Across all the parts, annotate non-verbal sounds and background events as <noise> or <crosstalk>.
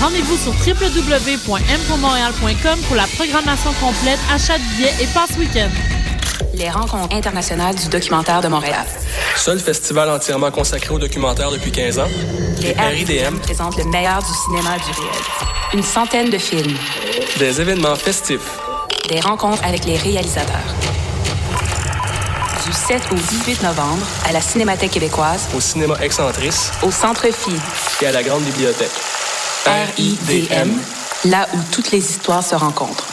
Rendez-vous sur www.mpourmontréal.com pour la programmation complète, achat de billets et passe week-end. Les rencontres internationales du documentaire de Montréal. Seul festival entièrement consacré au documentaire depuis 15 ans. Les RIDM présentent le meilleur du cinéma du réel. Une centaine de films. Des événements festifs. Des rencontres avec les réalisateurs. Du 7 au 18 novembre, à la Cinémathèque québécoise. Au cinéma Excentrice. Au Centre Phi. Et à la Grande Bibliothèque. RIDM, là où toutes les histoires se rencontrent.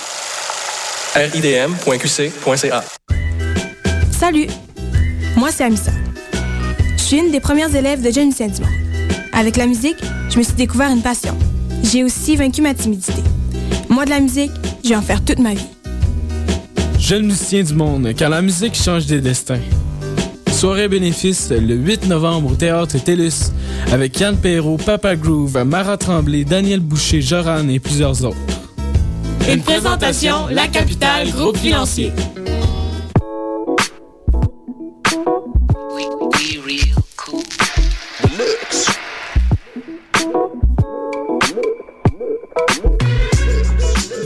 ridm.qc.ca Salut, moi c'est Amissa. Je suis une des premières élèves de Jeune Lucien Dumont. Avec la musique, je me suis découvert une passion. J'ai aussi vaincu ma timidité. Moi de la musique, je vais en faire toute ma vie. Jeune musicien du monde, car la musique change des destins. Soirée bénéfice le 8 novembre au Théâtre TELUS avec Yann Perrault, Papa Groove, Mara Tremblay, Daniel Boucher, Joran et plusieurs autres. Une présentation, La Capitale, groupe financier.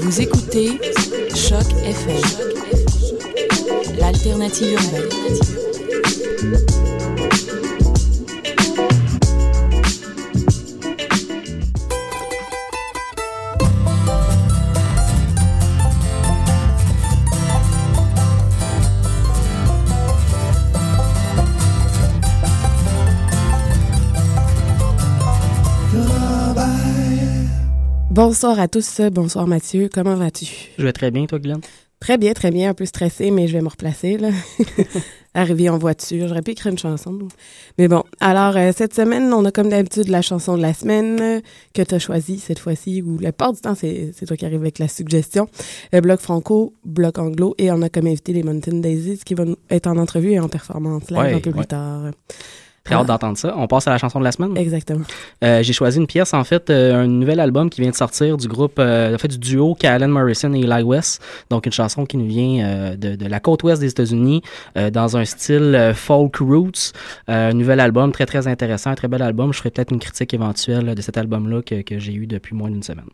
Vous écoutez Choc FM, l'alternative urbaine. Bonsoir à tous, bonsoir Mathieu, comment vas-tu? Je vais très bien, toi Glenn? Très bien, très bien, un peu stressé, mais je vais me replacer, là. <laughs> Arrivé en voiture, j'aurais pu écrire une chanson. Mais bon, alors euh, cette semaine, on a comme d'habitude la chanson de la semaine euh, que tu as choisie cette fois-ci, ou la part du temps, c'est toi qui arrives avec la suggestion. Le bloc franco, bloc anglo, et on a comme invité les Mountain Daisies qui vont être en entrevue et en performance live Ouais, un peu ouais. plus tard. Très hâte d'entendre ça. On passe à la chanson de la semaine. Exactement. Euh, J'ai choisi une pièce, en fait, euh, un nouvel album qui vient de sortir du groupe, euh, en fait, du duo Callan Morrison et Eli West. Donc, une chanson qui nous vient de, de la côte ouest des États-Unis, dans un style folk roots. Un nouvel album très, très intéressant, un très bel album. Je ferai peut-être une critique éventuelle de cet album-là que, que j'ai eu depuis moins d'une semaine.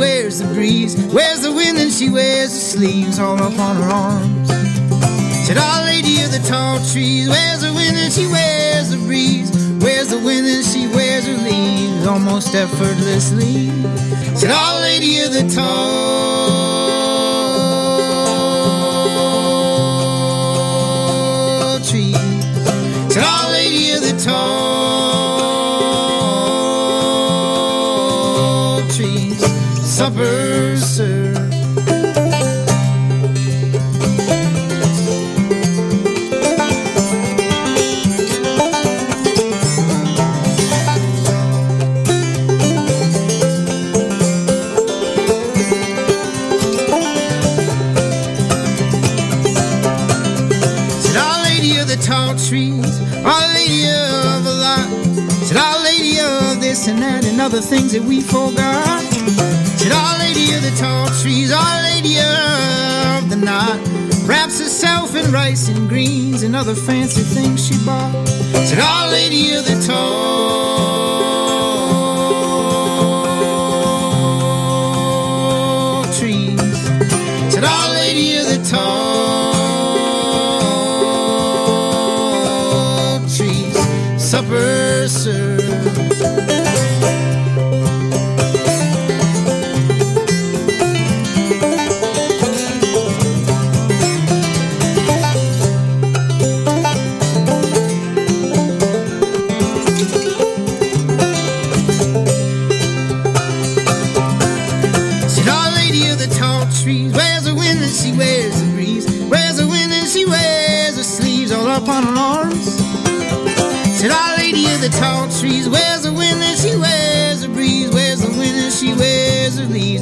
Wears the breeze? Where's the wind and she wears the sleeves all up on her arms? Said Our Lady of the Tall Trees, where's the wind and she wears the breeze? Where's the wind and she wears her leaves almost effortlessly? Said Our Lady of the Tall supper served. tall trees, Our Lady of the Lot, said Our Lady of this and that and other things that we forgot. Said, Our Lady of the tall trees, Our Lady of the knot, wraps herself in rice and greens and other fancy things she bought. Said, Our Lady of the tall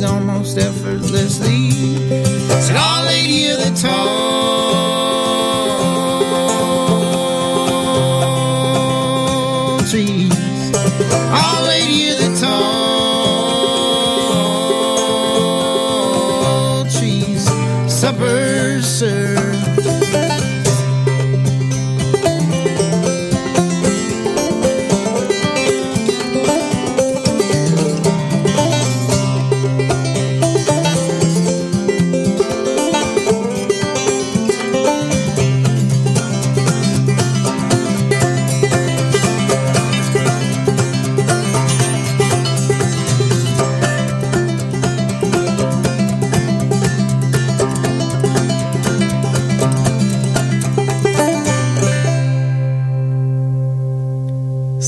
almost effortlessly. Our Lady of the tall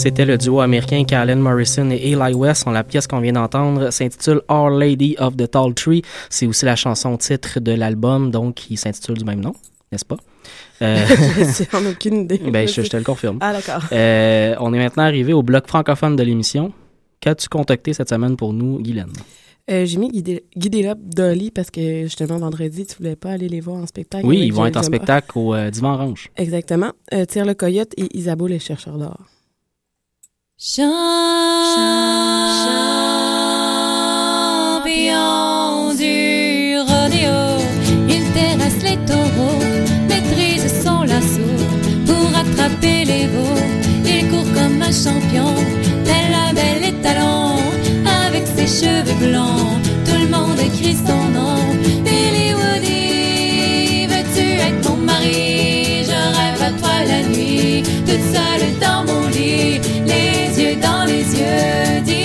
C'était le duo américain Callan Morrison et Eli West. La pièce qu'on vient d'entendre s'intitule Our Lady of the Tall Tree. C'est aussi la chanson titre de l'album, donc qui s'intitule du même nom, n'est-ce pas? Euh, <laughs> J'en ai aucune idée. <laughs> ben, je, je te le confirme. Ah, d'accord. Euh, on est maintenant arrivé au bloc francophone de l'émission. Qu'as-tu contacté cette semaine pour nous, Guylaine? Euh, J'ai mis Guidé Guidé Lop Dolly parce que justement vendredi, tu voulais pas aller les voir en spectacle. Oui, ils vont être en spectacle au euh, Divan Orange. Exactement. Euh, Tire le coyote et Isabeau les chercheurs d'or. Champion du rodéo, il terrasse les taureaux, maîtrise son lasso pour attraper les veaux. Il court comme un champion, tel la belle étalon, avec ses cheveux blancs. Tout le monde écrit son nom. Billy Woody, veux-tu être mon mari? Je rêve à toi la nuit, toute seule dans mon lit, dans les yeux.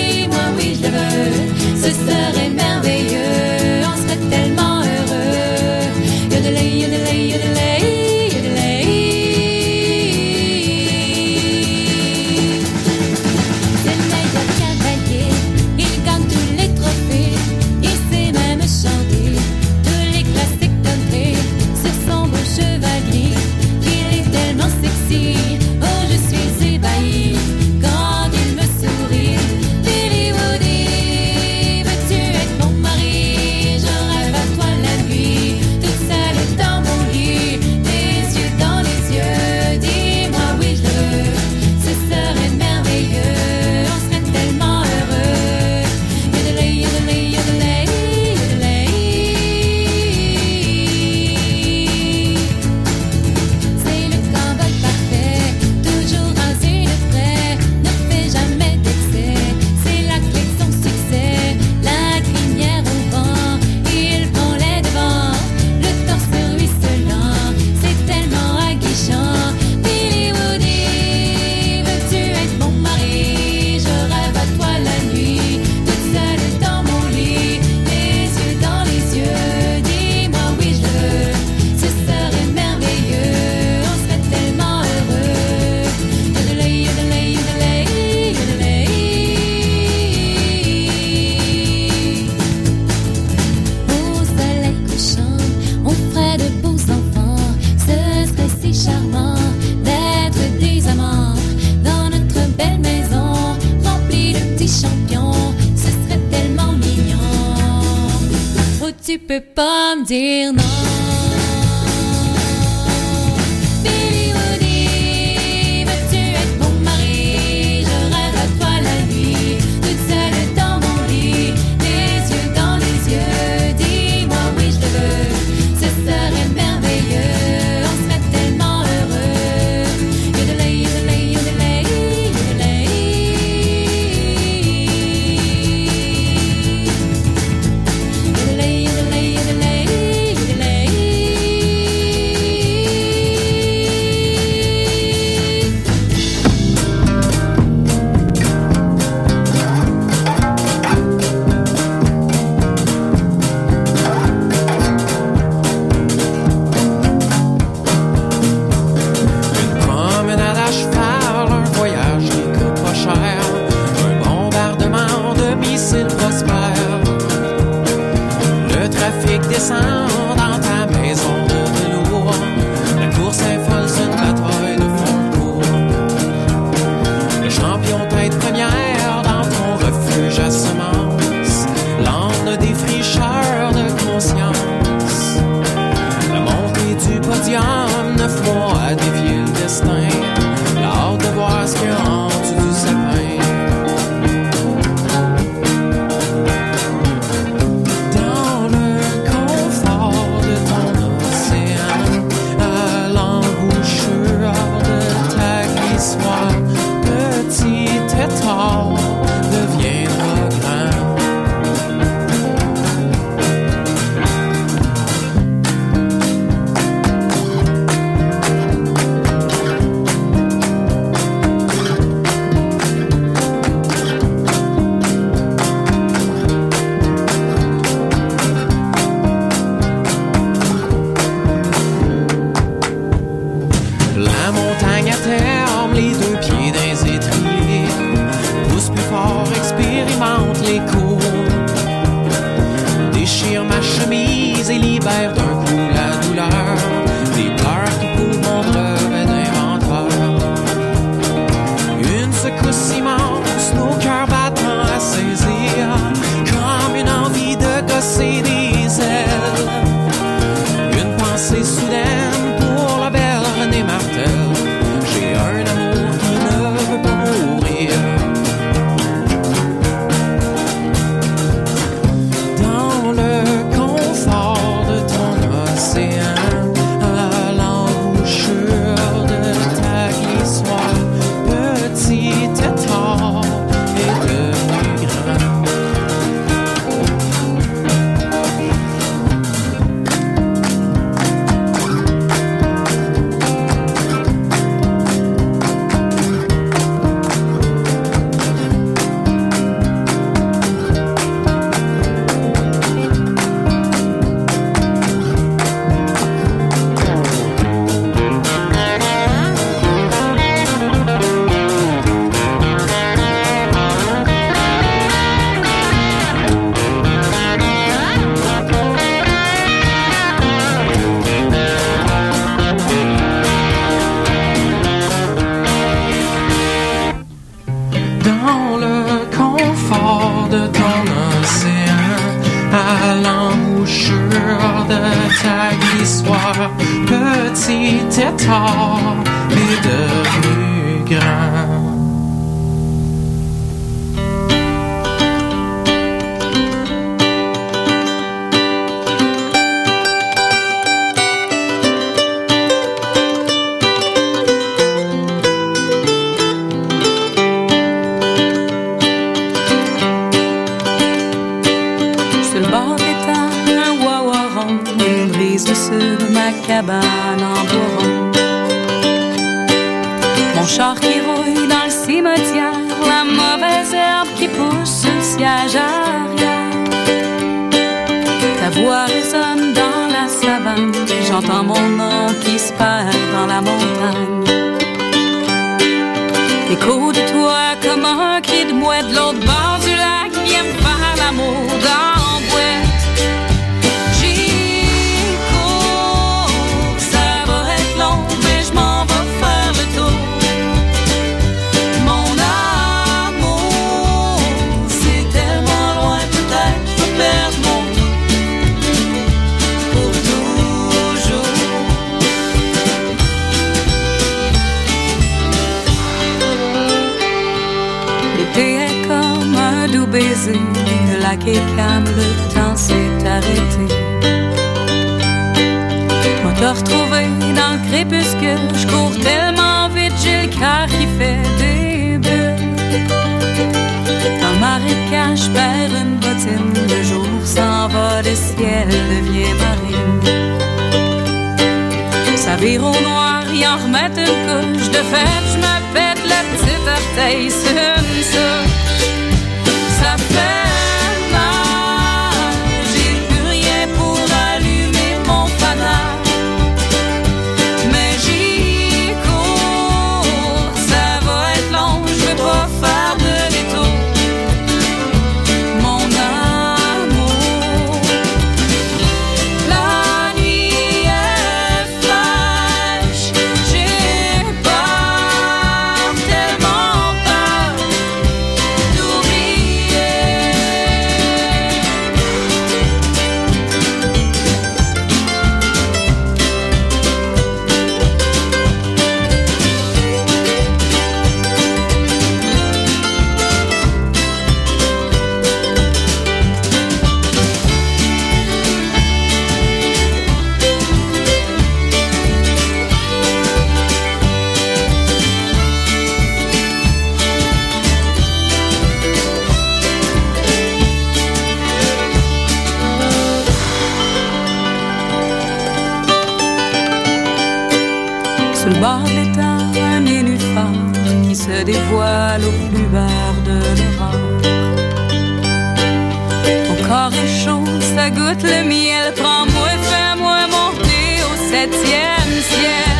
Bord de l'étang, un nénuphar qui se dévoile aux lueurs de l'aurore. Mon corps est chaud, ça goûte le miel. Prends-moi, fais-moi monter au septième ciel.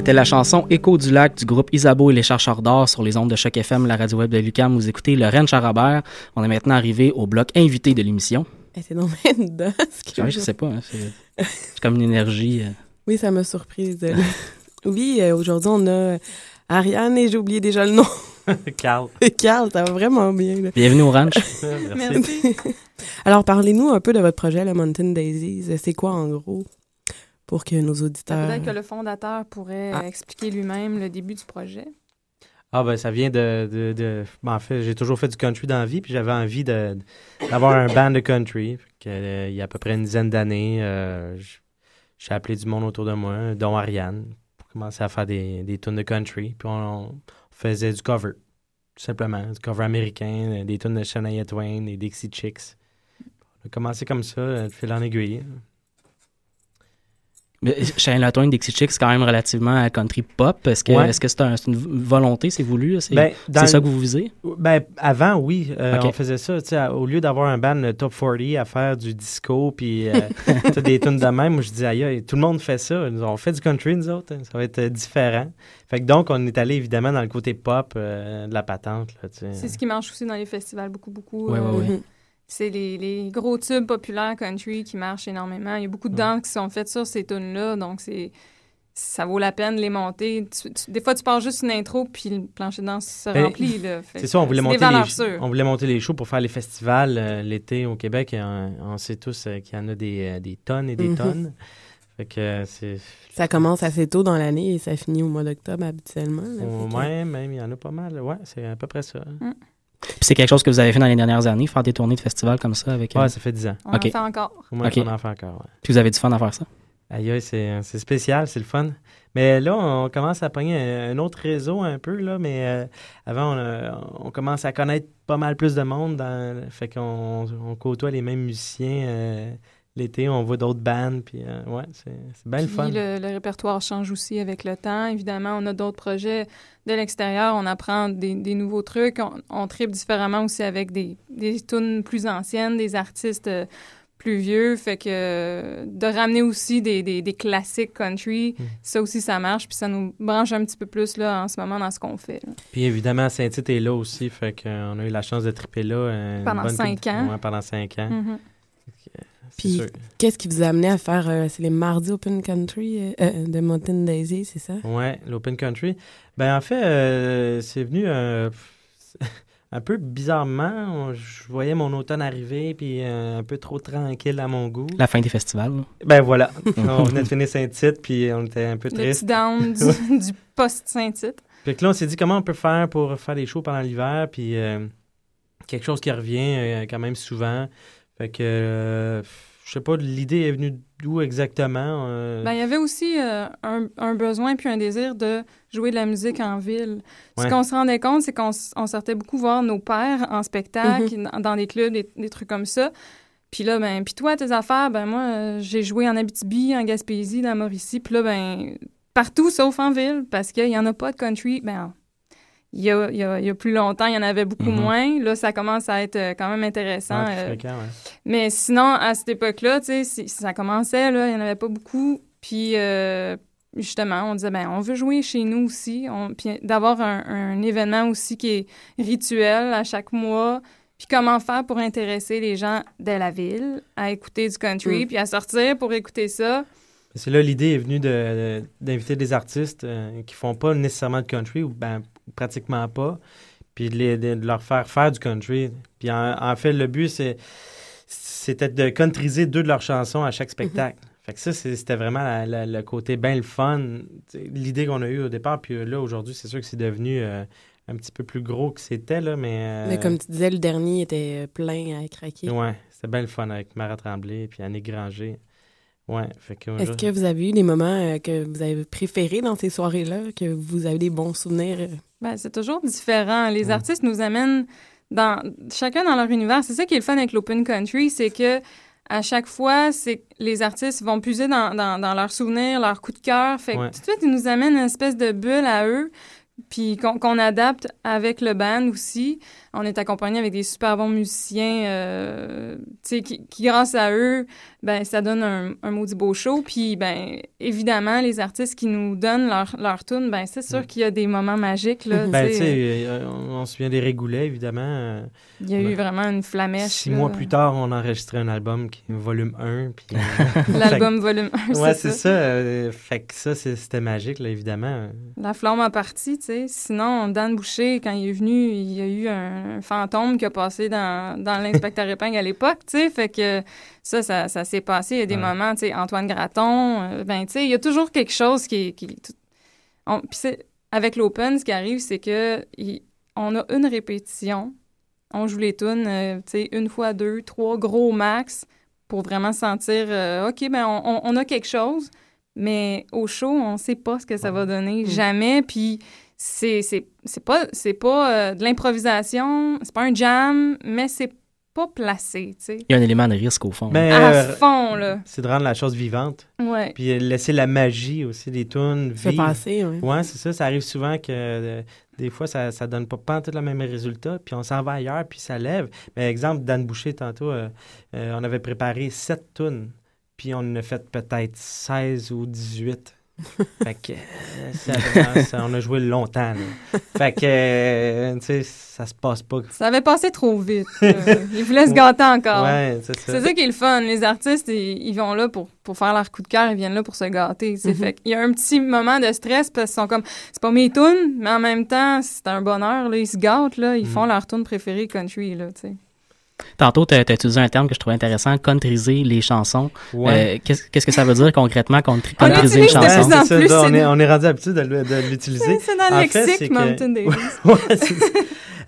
C'était la chanson Écho du lac du groupe Isabeau et les chercheurs d'or sur les ondes de Choc FM, la radio web de Lucam. Vous écoutez Lorraine Charabert. On est maintenant arrivé au bloc invité de l'émission. C'est donc. Oui, je sais pas. hein, c'est c'est comme une énergie. euh. Oui, ça m'a surprise. <laughs> oui, euh, aujourd'hui, on a Ariane et j'ai oublié déjà le nom. <laughs> Carl. <laughs> Carl, ça va vraiment bien. là. Bienvenue au ranch. Merci. Alors, parlez-nous un peu de votre projet, le Mountain Daisies. C'est quoi, en gros, pour que nos auditeurs... Peut-être que le fondateur pourrait Ah. expliquer lui-même le début du projet. Ah ben ça vient de... de, de- ben, en fait, j'ai toujours fait du country dans la vie, puis j'avais envie de, d'avoir un band de country. Que, euh, il y a à peu près une dizaine d'années, euh, j'ai appelé du monde autour de moi, dont Ariane, pour commencer à faire des, des tunes de country. Puis on, on faisait du cover, tout simplement. Du cover américain, des tunes de Shania Twain, des Dixie Chicks. On a commencé comme ça, de fil en aiguille. Mais Shane Latone, Dixie Chicks, c'est quand même relativement à country pop. Est-ce que Ouais. est-ce que c'est un- c'est une volonté, c'est voulu? C'est Ben, ça que vous visez? Ben, avant, oui. Euh. On faisait ça, tu sais, à- au lieu d'avoir un band euh, top 40 à faire du disco puis euh, <laughs> des tunes de même, moi je disais, aïe, aïe, tout le monde fait ça. Nous, On fait du country, nous autres. hein. Ça va être euh, différent. Fait que donc, on est allé évidemment dans le côté pop euh, de la patente. C'est ce qui marche aussi dans les festivals beaucoup, beaucoup. Euh, ouais, ouais. <laughs> C'est les, les gros tubes populaires country qui marchent énormément. Il y a beaucoup de danses qui sont faites sur ces tunes-là, donc c'est ça vaut la peine de les monter. Tu- tu- des fois, tu pars juste une intro, puis le plancher de danse se Ben, remplit. C'est ça, on voulait, monter les, on voulait monter les shows pour faire les festivals euh, l'été au Québec. Et on, on sait tous euh, qu'il y en a des, euh, des tonnes et des Mhm. tonnes. Fait que euh, c'est... <laughs> Ça commence assez tôt dans l'année et ça finit au mois d'octobre habituellement. là. que- même, il y en a pas mal. Ouais, c'est à peu près ça. Puis c'est quelque chose que vous avez fait dans les dernières années, faire des tournées de festivals comme ça avec. euh, Ouais, ça fait 10 ans. On en fait encore. On en fait encore, ouais. Puis vous avez du fun à faire ça? Aïe, aïe, c'est, c'est spécial, c'est le fun. Mais là, on commence à pogner un, un autre réseau un peu, là, mais euh, avant, on, commence à connaître pas mal plus de monde. Dans, fait qu'on on côtoie les mêmes musiciens. L'été, on voit d'autres bandes, puis euh, ouais, c'est, c'est bien le Puis fun. le, le répertoire change aussi avec le temps. Évidemment, on a d'autres projets de l'extérieur. On apprend des, des nouveaux trucs. On, on tripe différemment aussi avec des, des tunes plus anciennes, des artistes euh, plus vieux. Fait que euh, de ramener aussi des, des, des classiques country, Mm. ça aussi, ça marche. Puis ça nous branche un petit peu plus là, en ce moment dans ce qu'on fait. là. Puis évidemment, Saint-Tite est là aussi, fait qu'on a eu la chance de triper là. euh, Pendant bonne cinq ans. Ouais, pendant cinq ans. Mhm. C'est Puis, qu'est-ce qui vous a amené à faire... euh, c'est les mardis Open Country euh, euh, de Mountain Daisy, c'est ça? Ouais, l'Open Country. Ben, en fait, euh, c'est venu euh, <laughs> un peu bizarrement. Je voyais mon automne arriver, puis euh, un peu trop tranquille à mon goût. La fin des festivals. là. Ben voilà. <laughs> on venait de finir Saint-Tite, puis on était un peu Le triste. petit down <laughs> du, du post-Saint-Tite. Fait que là, on s'est dit comment on peut faire pour faire des shows pendant l'hiver, puis euh, quelque chose qui revient euh, quand même souvent. Fait que, euh, je sais pas, l'idée est venue d'où exactement. euh, Ben, il y avait aussi euh, un, un besoin puis un désir de jouer de la musique en ville. Ce qu'on se rendait compte, c'est qu'on sortait beaucoup voir nos pères en spectacle, dans, dans des clubs, des, des trucs comme ça. Puis là, ben, puis toi, tes affaires, ben moi, euh, j'ai joué en Abitibi, en Gaspésie, dans Mauricie. Puis là, ben, partout sauf en ville, parce qu'il n'y en a pas de country. Ben, il y a, il y a- il y a plus longtemps, il y en avait beaucoup Mhm. moins. Là, ça commence à être euh, quand même intéressant. ouais, euh, fréquent, ouais. mais sinon, à cette époque-là, tu sais, ça commençait, là, il n'y en avait pas beaucoup. Puis, euh, justement, on disait, ben, on veut jouer chez nous aussi. On, puis d'avoir un, un événement aussi qui est rituel à chaque mois. Puis comment faire pour intéresser les gens de la ville à écouter du country, Mm. puis à sortir pour écouter ça? C'est là l'idée est venue de- de- d'inviter des artistes euh, qui font pas nécessairement de country ou ben, pratiquement pas, puis de, les- de- de leur faire faire du country. Puis en, en fait, le but, c'est c'était de countryser deux de leurs chansons à chaque spectacle. Fait que ça, c'est- c'était vraiment la- la- le côté bien le fun, l'idée qu'on a eue au départ. Puis euh, là, aujourd'hui, c'est sûr que c'est devenu euh, un petit peu plus gros que c'était, là, mais... euh, Mais comme tu disais, le dernier était plein à craquer. Ouais, c'était bien le fun avec Mara Tremblay puis Annick Granger. Ouais, fait que... Est-ce que vous avez eu des moments euh, que vous avez préférés dans ces soirées-là, que vous avez des bons souvenirs? Ben, c'est toujours différent. Les artistes nous amènent dans chacun dans leur univers. C'est ça qui est le fun avec l'open country, c'est que à chaque fois, c'est les artistes vont puiser dans, dans, dans leurs souvenirs, leurs coups de cœur. Fait que Ouais. tout de suite, ils nous amènent une espèce de bulle à eux, puis qu'on adapte avec le band aussi. On est accompagné avec des super bons musiciens, euh, tu sais, qui, qui, grâce à eux, ben ça donne un, un maudit beau show. Puis, ben évidemment, les artistes qui nous donnent leur, leur tune, ben c'est sûr qu'il y a des moments magiques, là, <laughs> Ben, tu sais. euh, on, on se souvient des Régoulets, évidemment. euh, Il y a on eu vraiment une flamèche. Six là. mois plus tard, on a enregistré un album qui est volume 1. puis, euh, <laughs> L'album que- volume 1, c'est Ouais, c'est ça. ça. euh, fait que ça, c'est- c'était magique, là, évidemment. La flamme a parti, tu sais. Sinon, Dan Boucher, quand il est venu, il y a eu un, fantôme qui a passé dans, dans l'inspecteur <laughs> épingle à l'époque, tu sais. Fait que ça, ça, ça s'est passé. Il y a des Ouais. moments, tu sais, Antoine Graton, euh, ben, tu sais, il y a toujours quelque chose qui... on- avec l'Open, ce qui arrive, c'est que il- on a une répétition. On joue les tunes, euh, tu sais, une fois, deux, trois, gros max, pour vraiment sentir, euh, OK, ben, on, on- on a quelque chose. Mais au show, on sait pas ce que ça va donner. Jamais. Puis c'est c'est- c'est pas, c'est pas euh, de l'improvisation, c'est pas un jam, mais c'est pas placé, tu sais. Il y a un élément de risque au fond. Ben, À euh, fond, là. C'est de rendre la chose vivante. Ouais. Puis euh, laisser la magie aussi des tunes Fait vivre. passer, ouais. Ouais, c'est ça. Ça arrive souvent que euh, des fois, ça, ça donne pas, pas tout le même résultat. Puis on s'en va ailleurs, puis ça lève. Mais exemple, Dan Boucher, tantôt, euh, euh, on avait préparé sept tunes. Puis on en a fait peut-être 16 ou 18. <laughs> fait que euh, ça, vraiment, ça- on a joué longtemps. là. Fait que, euh, tu sais, ça se passe pas. Ça avait passé trop vite. Ils voulaient se gâter encore. Ouais, c'est ça. C'est ça qui est le fun. Les artistes, ils, ils vont là pour, pour faire leur coup de cœur, ils viennent là pour se gâter. Mhm. Fait qu'il y a un petit moment de stress parce qu'ils sont comme, c'est pas mes tunes, mais en même temps, c'est un bonheur. Là. Ils se gâtent, là. ils font leur tune préférée country. Là. Tantôt, tu as, utilisé un terme que je trouvais intéressant, countryser les chansons. Ouais. Euh, Qu'est-ce que ça veut dire concrètement, countryser une chanson? en C'est ça, on, est, on est rendu habitué de, l'utiliser. C'est dans le lexique, que- Mountain Davis. <laughs> Ouais, c'est ça.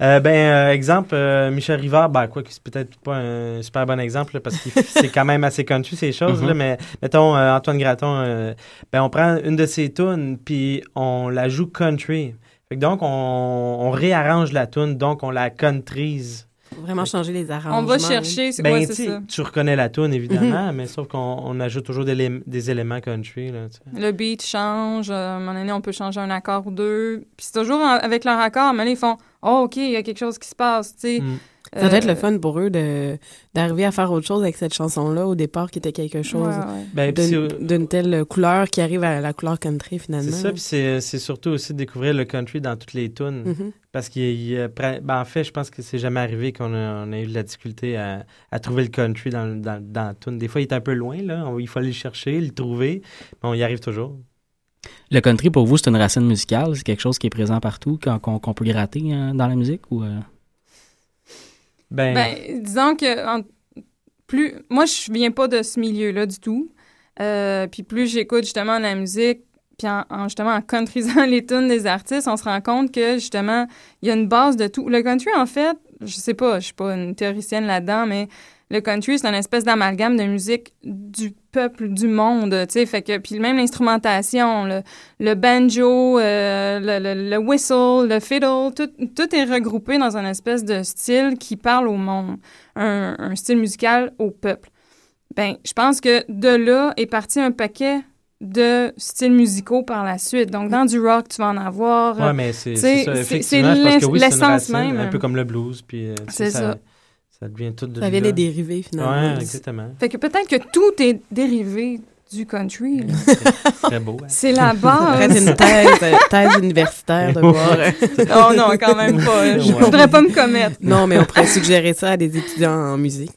Euh, ben, euh, exemple, euh, Michel Rivard, ben, quoi que c'est peut-être pas un super bon exemple, là, parce que c'est quand même assez country, ces choses, là, Mhm. mais mettons, euh, Antoine Graton, euh, ben, on prend une de ses tunes, puis on la joue country. Fait que donc, on, on réarrange la tune, donc on la contrise. Faut vraiment changer les arrangements. On va chercher, c'est Ben, quoi, tu c'est ça? tu reconnais la tune, évidemment, mais sauf qu'on on ajoute toujours des, des éléments country. Là. Le beat change. euh, à un moment donné, on peut changer un accord ou deux. Puis c'est toujours en- avec leur accord, mais là, ils font Oh, OK, il y a quelque chose qui se passe, tu sais. Mm. Ça doit être Euh, le fun pour eux de d'arriver à faire autre chose avec cette chanson-là au départ qui était quelque chose Ouais, ouais. Ben, d'une telle couleur qui arrive à la couleur country finalement. C'est ça, puis c'est c'est surtout aussi de découvrir le country dans toutes les tunes. Mhm. Parce qu'il y a- ben, en fait, je pense que c'est jamais arrivé qu'on a, on a eu de la difficulté à, à trouver le country dans, le- dans, dans la tune. Des fois, il est un peu loin, là. On- il faut aller le chercher, le trouver, mais on y arrive toujours. Le country, pour vous, c'est une racine musicale? C'est quelque chose qui est présent partout, qu'on qu'on- qu'on peut gratter hein, dans la musique? ou euh? Ben, Ben, disons que en- plus moi je viens pas de ce milieu-là du tout. Euh, puis plus j'écoute justement la musique, puis en, en- justement en countrysant <laughs> les tunes des artistes, on se rend compte que justement il y a une base de tout. Le country en fait, je sais pas, je suis pas une théoricienne là-dedans, mais le country c'est une espèce d'amalgame de musique du peuple du monde, tu sais, fait que puis même l'instrumentation, le, le banjo, euh, le, le- le whistle, le fiddle, tout, tout est regroupé dans une espèce de style qui parle au monde, un, un style musical au peuple. Ben, je pense que de là est parti un paquet de styles musicaux par la suite. Donc, dans du rock, tu vas en avoir. ouais, mais c'est ça. Effectivement, oui, l'essence même. un peu comme le blues, puis euh, C'est ça. ça devient tout de Ça vient des dérivés finalement. Ouais, exactement. Fait que peut-être que tout est dérivé du country. là. <laughs> C'est très beau. hein. C'est la <laughs> base. une thèse, euh, thèse universitaire de voir. euh, <laughs> Oh non, quand même pas. Je Ouais. voudrais pas me commettre. non, mais on pourrait suggérer ça à des étudiants en musique.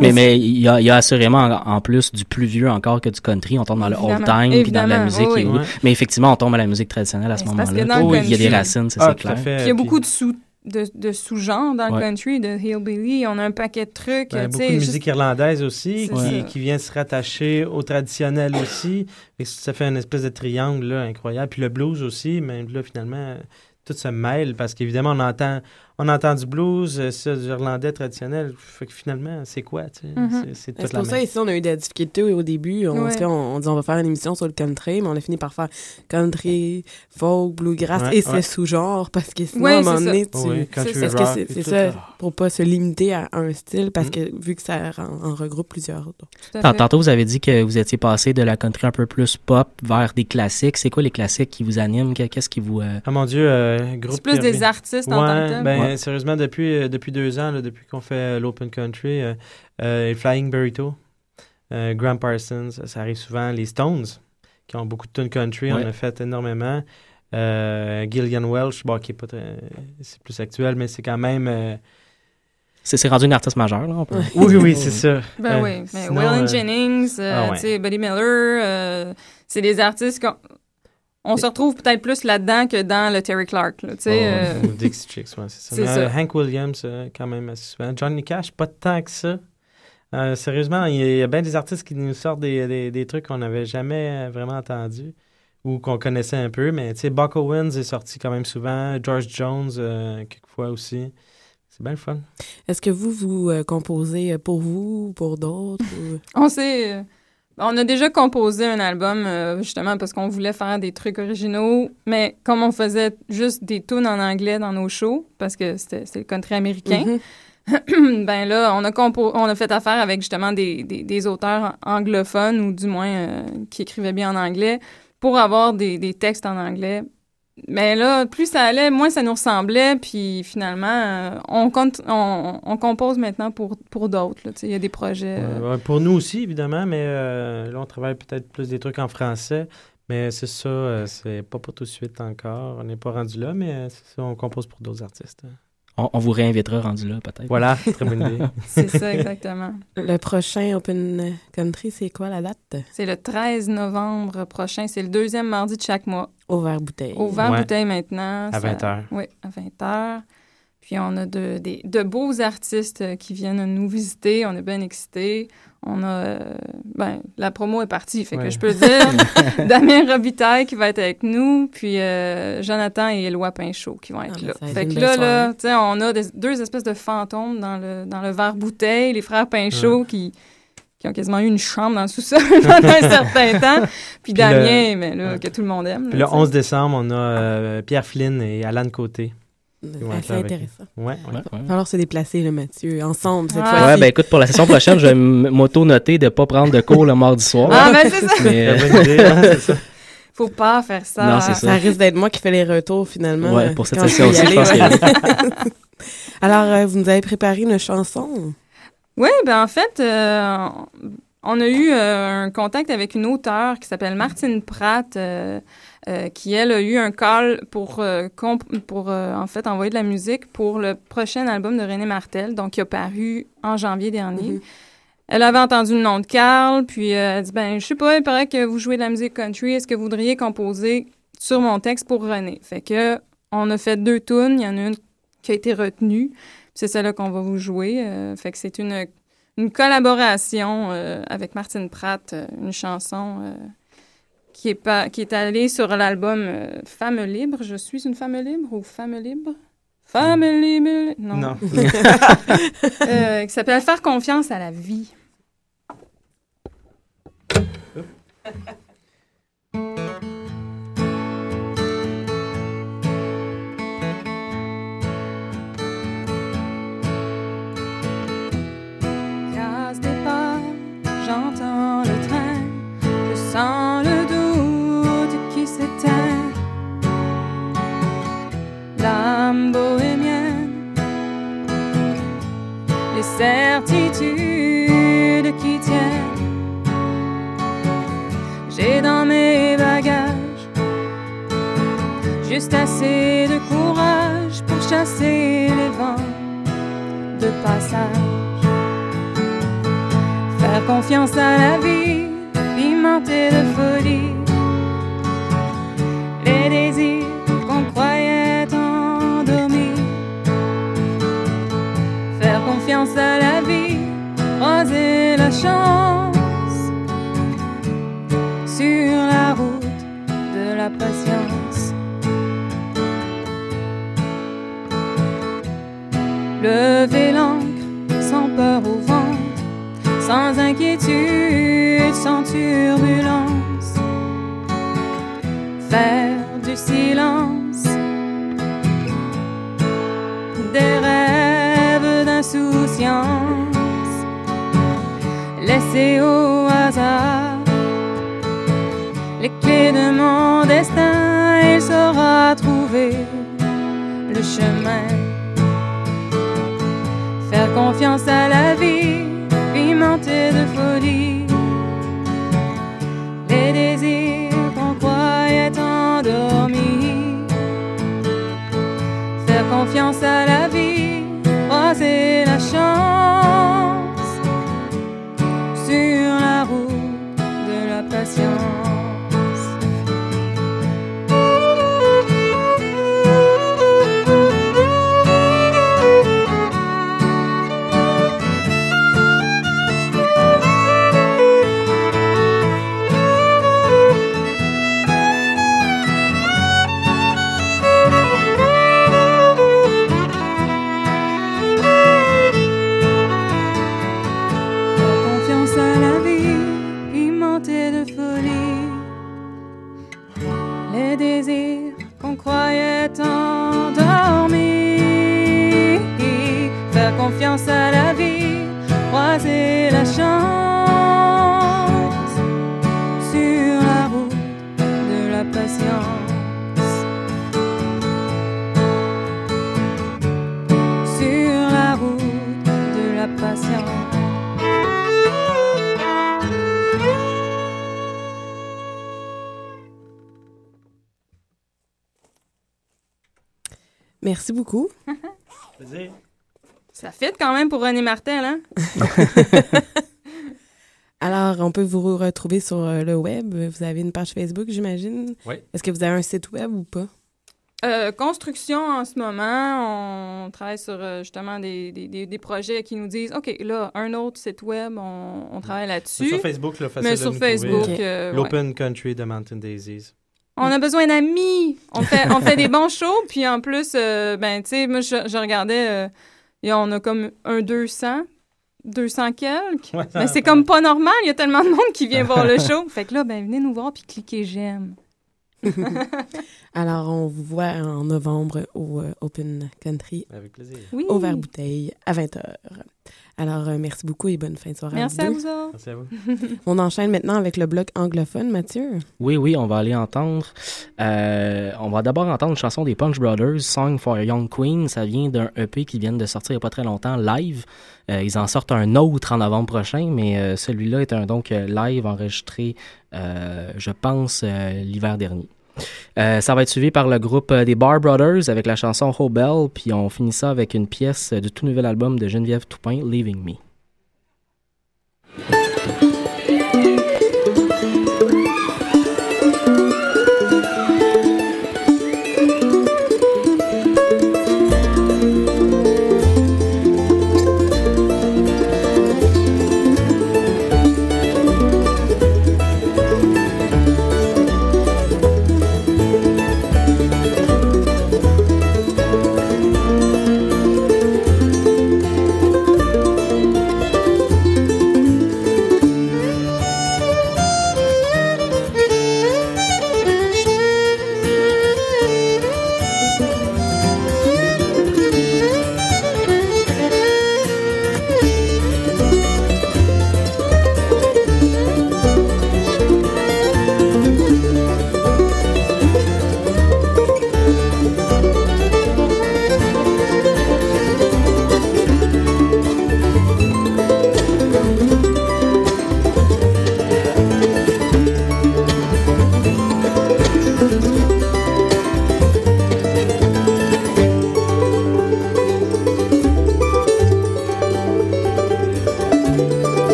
Mais mais il y a, il y a assurément, en, en plus du plus vieux encore que du country, on tombe dans le old time, puis dans la musique. oui, oui. Mais effectivement, on tombe à la musique traditionnelle à ce c'est moment-là. Oui, il y a des racines, c'est Ah, ça à clair. Puis il y a beaucoup de sous de, de sous-genres dans le country, de hillbilly. On a un paquet de trucs. Ben, beaucoup de juste- musique irlandaise aussi, qui, vient se rattacher au traditionnel aussi. Ça fait une espèce de triangle là, incroyable. Puis le blues aussi, mais là, finalement, tout se mêle parce qu'évidemment, on entend, on entend du blues, euh, ça, du irlandais traditionnel. Fait que finalement, c'est quoi, tu sais? Mhm. C'est- C'est la pour ça, même. ici, on a eu des difficultés au début. On, Ouais. on, on dit on va faire une émission sur le country, mais on a fini par faire country, folk, bluegrass Ouais, et ses ouais. sous-genres parce que sinon, Ouais, à un c'est moment ça. donné, tu... Que rock c'est ça, ah. pour pas se limiter à un style, parce Mm. que vu que ça en, en regroupe plusieurs. fait. Tantôt, vous avez dit que vous étiez passé de la country un peu plus pop vers des classiques. C'est quoi les classiques qui vous animent? Que- Qu'est-ce qui vous... euh, Ah mon Dieu, euh, groupe. C'est plus des artistes en tant que Ouais, tels. ben sérieusement, depuis, euh, depuis deux ans, là, depuis qu'on fait euh, l'Open Country, euh, euh, les Flying Burrito, euh, Graham Parsons, ça, arrive souvent, les Stones, qui ont beaucoup de tunes country, Ouais. on a fait énormément. Euh, Gillian Welch, bon, qui est pas très. C'est plus actuel, mais c'est quand même. euh, C'est c'est rendu une artiste majeure, là? on peut- <laughs> Oui, oui, c'est ça. Ben Euh, oui, mais Waylon euh, Jennings, euh, ah ouais. Buddy Miller, euh, c'est des artistes qu'on on se retrouve peut-être plus là-dedans que dans le Terry Clark, là, sais. euh, Dixie Chicks, ouais, c'est ça. Mais, ça. euh, Hank Williams, euh, quand même assez souvent. Johnny Cash, pas tant que ça. Euh, sérieusement, il y, a- il y a bien des artistes qui nous sortent des, des, des trucs qu'on n'avait jamais euh, vraiment entendus ou qu'on connaissait un peu. Mais tu sais, Buck Owens est sorti quand même souvent. George Jones, euh, quelquefois aussi. C'est bien le fun. Est-ce que vous, vous euh, composez pour vous ou pour d'autres? ou- On s'est. On a déjà composé un album euh, justement parce qu'on voulait faire des trucs originaux, mais comme on faisait juste des tunes en anglais dans nos shows, parce que c'était le country américain, Mhm. <clears throat> ben là, on a, compo- on a fait affaire avec justement des, des, des auteurs anglophones ou du moins euh, qui écrivaient bien en anglais pour avoir des, des textes en anglais. Mais là, plus ça allait, moins ça nous ressemblait, puis finalement, euh, on, compte, on, on compose maintenant pour, pour d'autres. Il y a des projets. euh, Ouais, pour nous aussi, évidemment, mais euh, là, on travaille peut-être plus des trucs en français. Mais c'est ça, euh, c'est pas pour tout de suite encore. On n'est pas rendu là, mais c'est ça, on compose pour d'autres artistes. hein. On, on vous réinvitera rendu là, peut-être. Voilà, très bonne idée. <laughs> C'est ça, exactement. Le prochain Open Country, c'est quoi la date? C'est le 13 novembre prochain. C'est le deuxième mardi de chaque mois. Au verre bouteille. Au verre Ouais. bouteille maintenant. À 20 heures. Oui, à 20 heures. Puis on a de, des- de beaux artistes euh, qui viennent nous visiter. On est bien excités. On a... euh, ben, la promo est partie, fait que je peux le dire. <laughs> Damien Robitaille qui va être avec nous, puis euh, Jonathan et Éloi Pinchot qui vont être Ah, ben, là. être Fait que là, là, tu sais, on a des- deux espèces de fantômes dans le, dans le verre bouteille, les frères Pinchot qui qui ont quasiment eu une chambre dans le sous-sol <laughs> pendant un certain temps. Puis Puis Damien, le- mais là, ouais. que tout le monde aime. Puis là, le tu sais. 11 décembre, on a euh, Pierre Flynn et Alan Côté. Qui vont Ah, intéressant. Ouais, ouais. Ouais, ouais. Il va falloir se déplacer, le Mathieu, ensemble cette Ah. fois-ci. Ouais, ben écoute, pour la session prochaine, je vais <laughs> m'auto-noter de ne pas prendre de cours le mardi soir. Ah, ben c'est ça. Mais, euh, c'est ça. <laughs> Faut pas faire ça. Non, c'est ça. ça. risque d'être moi qui fais les retours finalement. Ouais, euh, pour cette y session-ci, je pense ouais. <laughs> Alors, euh, vous nous avez préparé une chanson? Oui, ben en fait, euh, on a eu euh, un contact avec une auteure qui s'appelle Martine Pratt, qui, elle, a eu un call pour, euh, pour euh, en fait, envoyer de la musique pour le prochain album de René Martel, donc qui a paru en janvier dernier. Mhm. Elle avait entendu le nom de Carl, puis euh, elle a dit, ben, je sais pas, il paraît que vous jouez de la musique country, est-ce que vous voudriez composer sur mon texte pour René? Fait que, on a fait deux tunes, il y en a une qui a été retenue, c'est celle-là qu'on va vous jouer. euh, fait que c'est une, une collaboration euh, avec Martine Pratt, euh, une chanson euh, qui, est pas, qui est allée sur l'album euh, Femme libre. Je suis une femme libre ou Femme libre? Femme libre? Non. Non. <laughs> Euh, qui s'appelle Faire confiance à la vie. Merci beaucoup. Ça fit quand même pour René Martel, hein? <laughs> Alors, on peut vous retrouver sur euh, le web. Vous avez une page Facebook, j'imagine? Oui. Est-ce que vous avez un site web ou pas? Euh, construction en ce moment, on travaille sur euh, justement des, des, des, des projets qui nous disent OK, là, un autre site web, on, on travaille là-dessus. Sur Facebook, là, facile Mais de sur nous Facebook, euh, ouais. L'Open Country de Mountain Daisies. On a besoin d'amis. On fait, on fait des bons <laughs> shows, puis en plus, euh, ben, tu sais, moi, je, je regardais, euh, et on a comme un 200, 200 quelques. Ouais. Mais c'est comme pas normal, il y a tellement de monde qui vient voir le <laughs> show. Fait que là, ben, venez nous voir, puis cliquez j'aime. <laughs> Alors, on vous voit en novembre au euh, Open Country. Avec plaisir. Oui. Au verre bouteille à 20h. Alors, euh, merci beaucoup et bonne fin de soirée Merci à à vous autres. Merci à vous. <laughs> On enchaîne maintenant avec le bloc anglophone, Mathieu. Oui, oui, on va aller entendre. euh, on va d'abord entendre une chanson des Punch Brothers, Song for a Young Queen. Ça vient d'un EP qui vient de sortir il n'y a pas très longtemps, live. Euh, ils en sortent un autre en novembre prochain, mais euh, celui-là est un donc live enregistré, euh, je pense, euh, l'hiver dernier. Euh, ça va être suivi par le groupe euh, des Bar Brothers avec la chanson Hobel, puis on finit ça avec une pièce euh, du tout nouvel album de Geneviève Toupin, Leaving Me.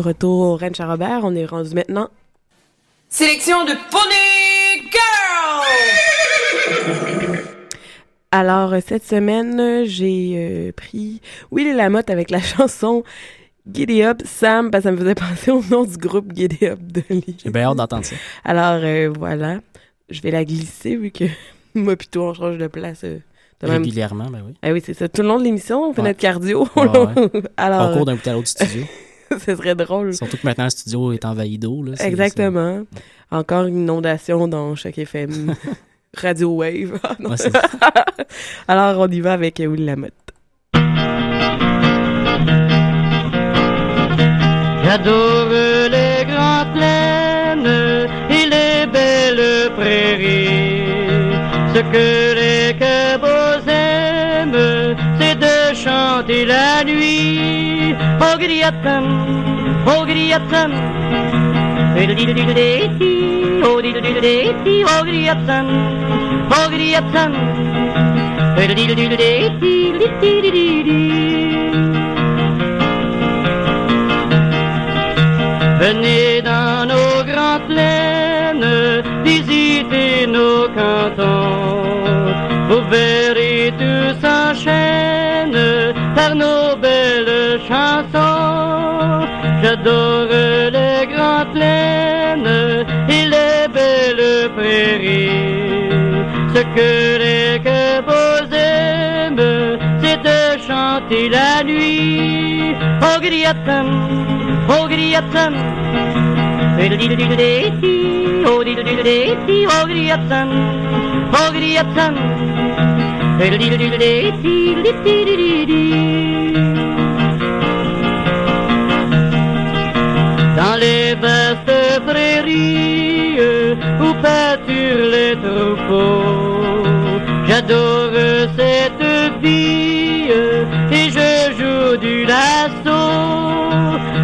De retour au Ranch à Robert, on est rendu maintenant. Sélection de Pony Girl! Alors, cette semaine, j'ai euh, pris Willy Lamotte avec la <laughs> chanson Giddy Up Sam, parce que ça me faisait penser au nom du groupe Giddy Up de Lee. J'ai bien hâte d'entendre ça. Alors, euh, voilà. Je vais la glisser vu que <laughs> moi, plutôt, on change de place. euh, de même- Régulièrement, ben oui. Ah oui, c'est ça. Tout le long de l'émission, on fait Ouais. notre cardio. Ouais, ouais. <laughs> Alors, Au cours d'un bout à l'autre du studio. <laughs> ce serait drôle. Surtout que maintenant, le studio est envahi d'eau. là, Exactement. Encore une inondation dans chaque FM. <laughs> Radio Wave. Ah. Ouais, <laughs> Alors, on y va avec Willy Lamotte. J'adore les grandes plaines et les belles prairies. Ce que les cabos aiment, c'est chanter la nuit. Oh grillatan, oh grillatan. Oh grillatan, oh grillatan. Venez dans nos grandes plaines, visitez nos cantons. Vous verrez J'adore les grandes plaines et les belles prairies. Ce que les cabos aiment, c'est de chanter la nuit. Oh grillatan, oh grillatan. Oh grillatan, oh grillatan. Les vastes prairies où pâturent les troupeaux, j'adore cette vie et je joue du lasso.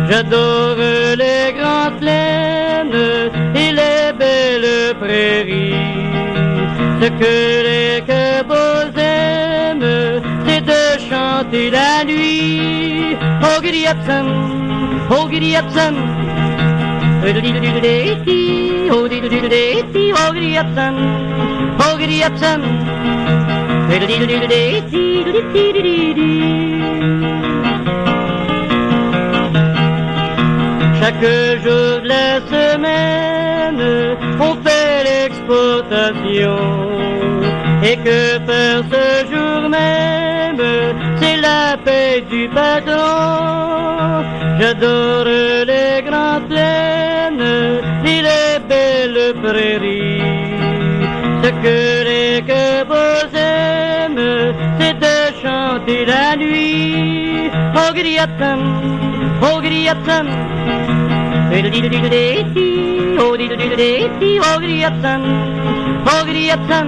J'adore les grandes plaines et les belles prairies. Ce que les cabos aiment, c'est de chanter la nuit. Oh giddy up son, oh. Up son, oh giddy up son. Chaque jour de la semaine, on fait l'exportation. Et que faire ce jour même, c'est la paix du patron. J'adore les grandes plaines et les belles prairies. Ce que les cabos aiment, c'est de chanter la nuit. Oh grillatan, oh grillatan. Oh grillatan, oh grillatan.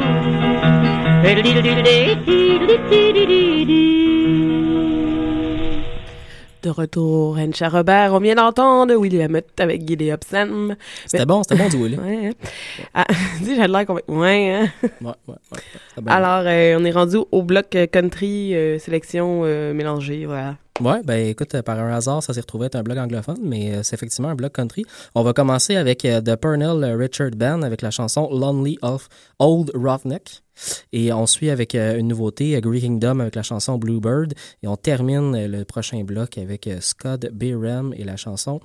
De retour à Robert, on vient d'entendre Willy Lamotte avec Up Sam. C'était bon, c'était bon du Willy. Ouais, hein. Ah, <laughs> dis, j'ai l'air qu'on Ouais, hein. Ouais, ouais, ouais. Alors, euh, on est rendu au bloc euh, country, euh, sélection mélangée, voilà. Ouais, ben écoute, par un hasard, ça s'est retrouvé être un blog anglophone, mais c'est effectivement un blog country. On va commencer avec The Purnell Richard Band avec la chanson Lonely of Old Roughneck. Et on suit avec une nouveauté, Green Kingdom avec la chanson Bluebird. Et on termine le prochain bloc avec Scott Biram et la chanson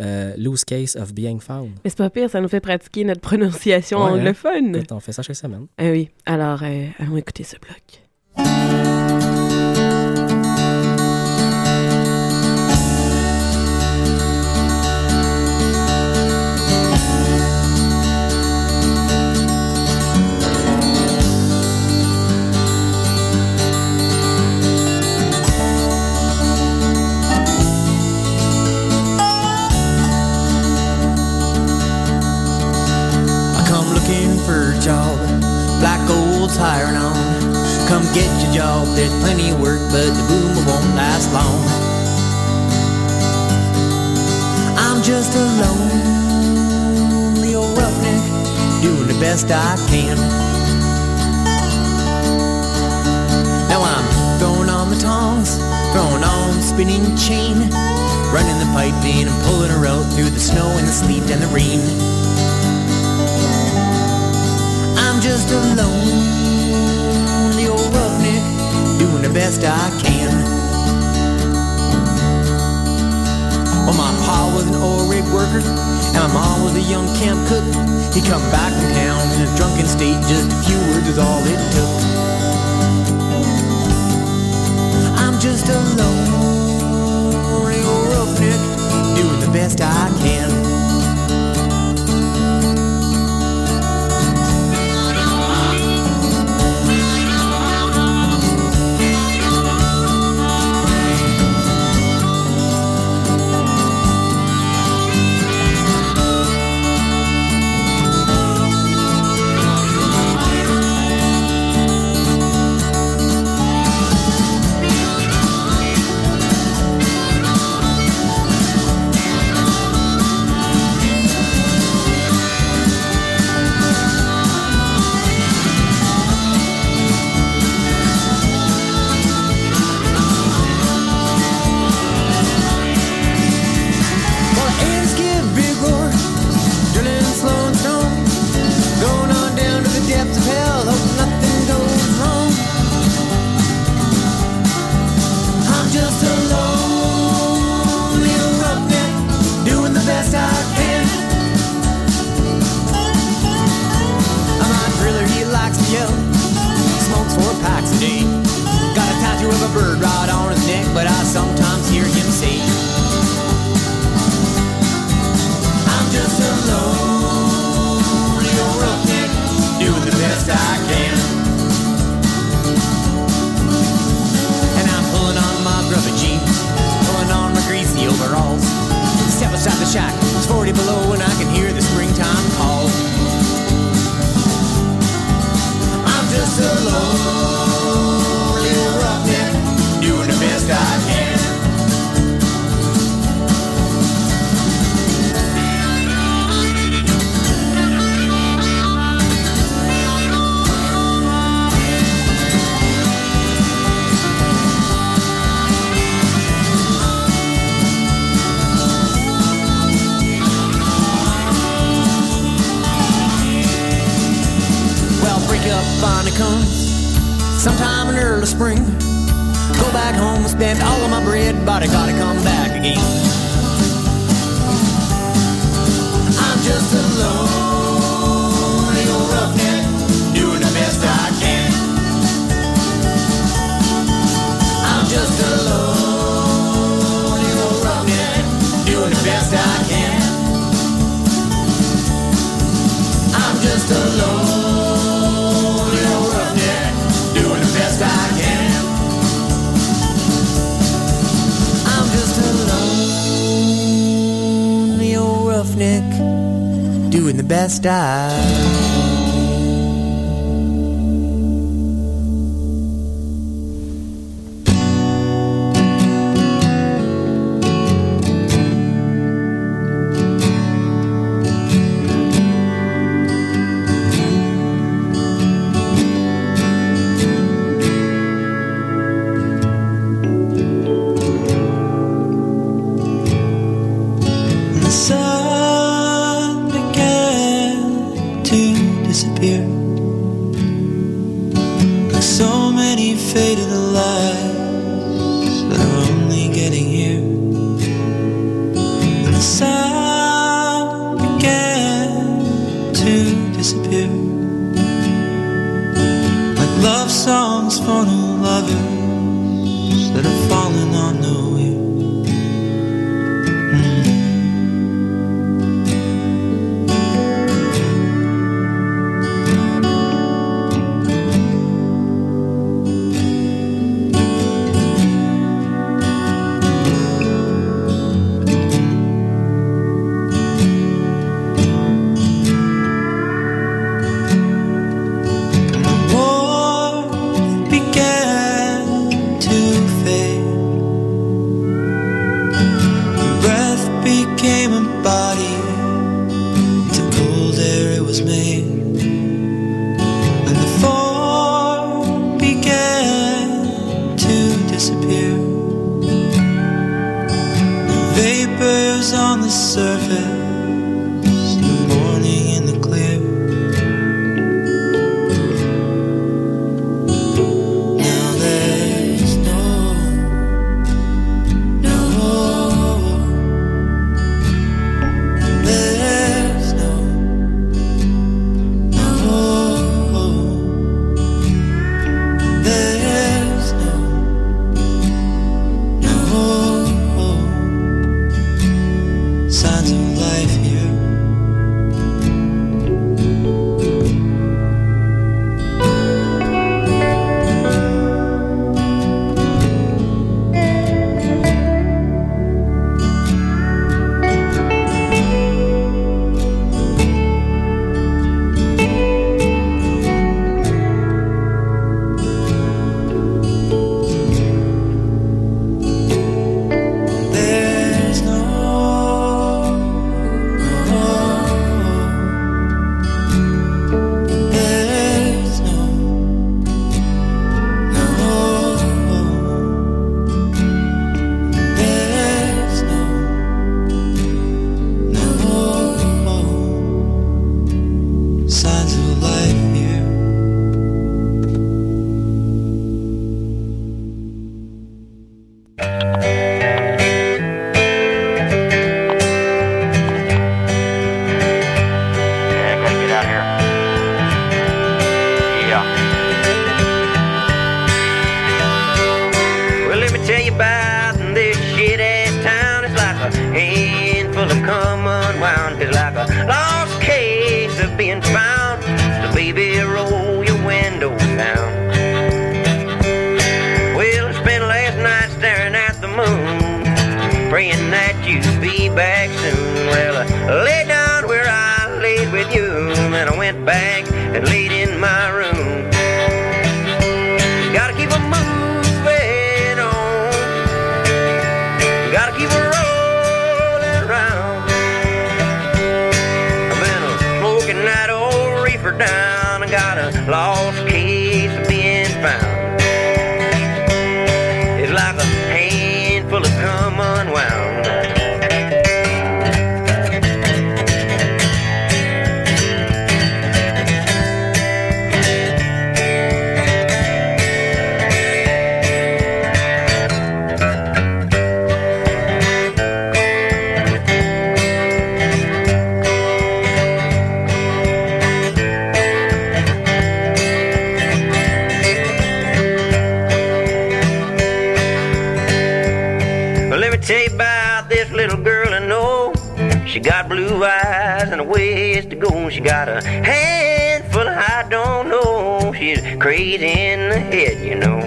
euh, Loose Case of Being Found. Mais c'est pas pire, ça nous fait pratiquer notre prononciation Ouais, hein? anglophone. Écoute, on fait ça chaque semaine. Ah oui, alors euh, allons écouter ce bloc. hiring on. Come get your job, there's plenty of work, but the boom won't last long. I'm just a lonely old roughneck, doing the best I can. Now I'm throwing on the tongs, throwing on the spinning chain, running the pipe in and pulling a rope through the snow and the sleet and the rain. I'm just alone best I can. Well, my pa was an oil rig worker, and my ma was a young camp cook. He come back from town in a drunken state, just a few words is all it took. I'm just a lonely old roughneck, doing the best I can. sometimes hear you. lost got a handful. full I don't know. She's crazy in the head, you know.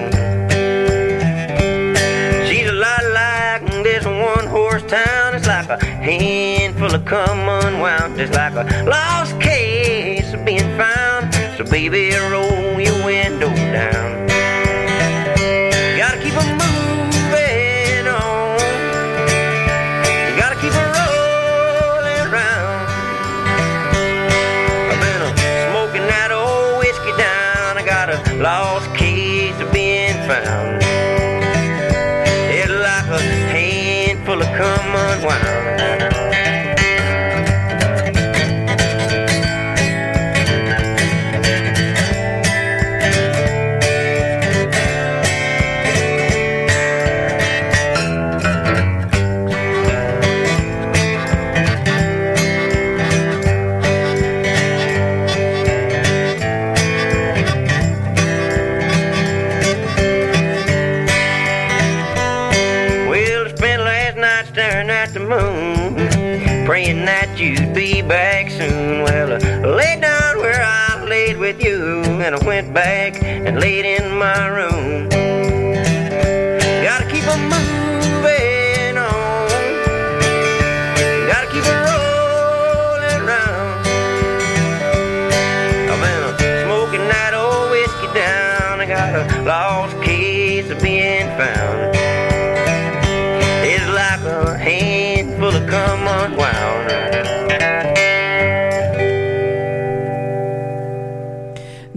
She's a lot like this one horse town. It's like a handful of come unwound. It's like a lost case of being found. So baby, roll your window down. La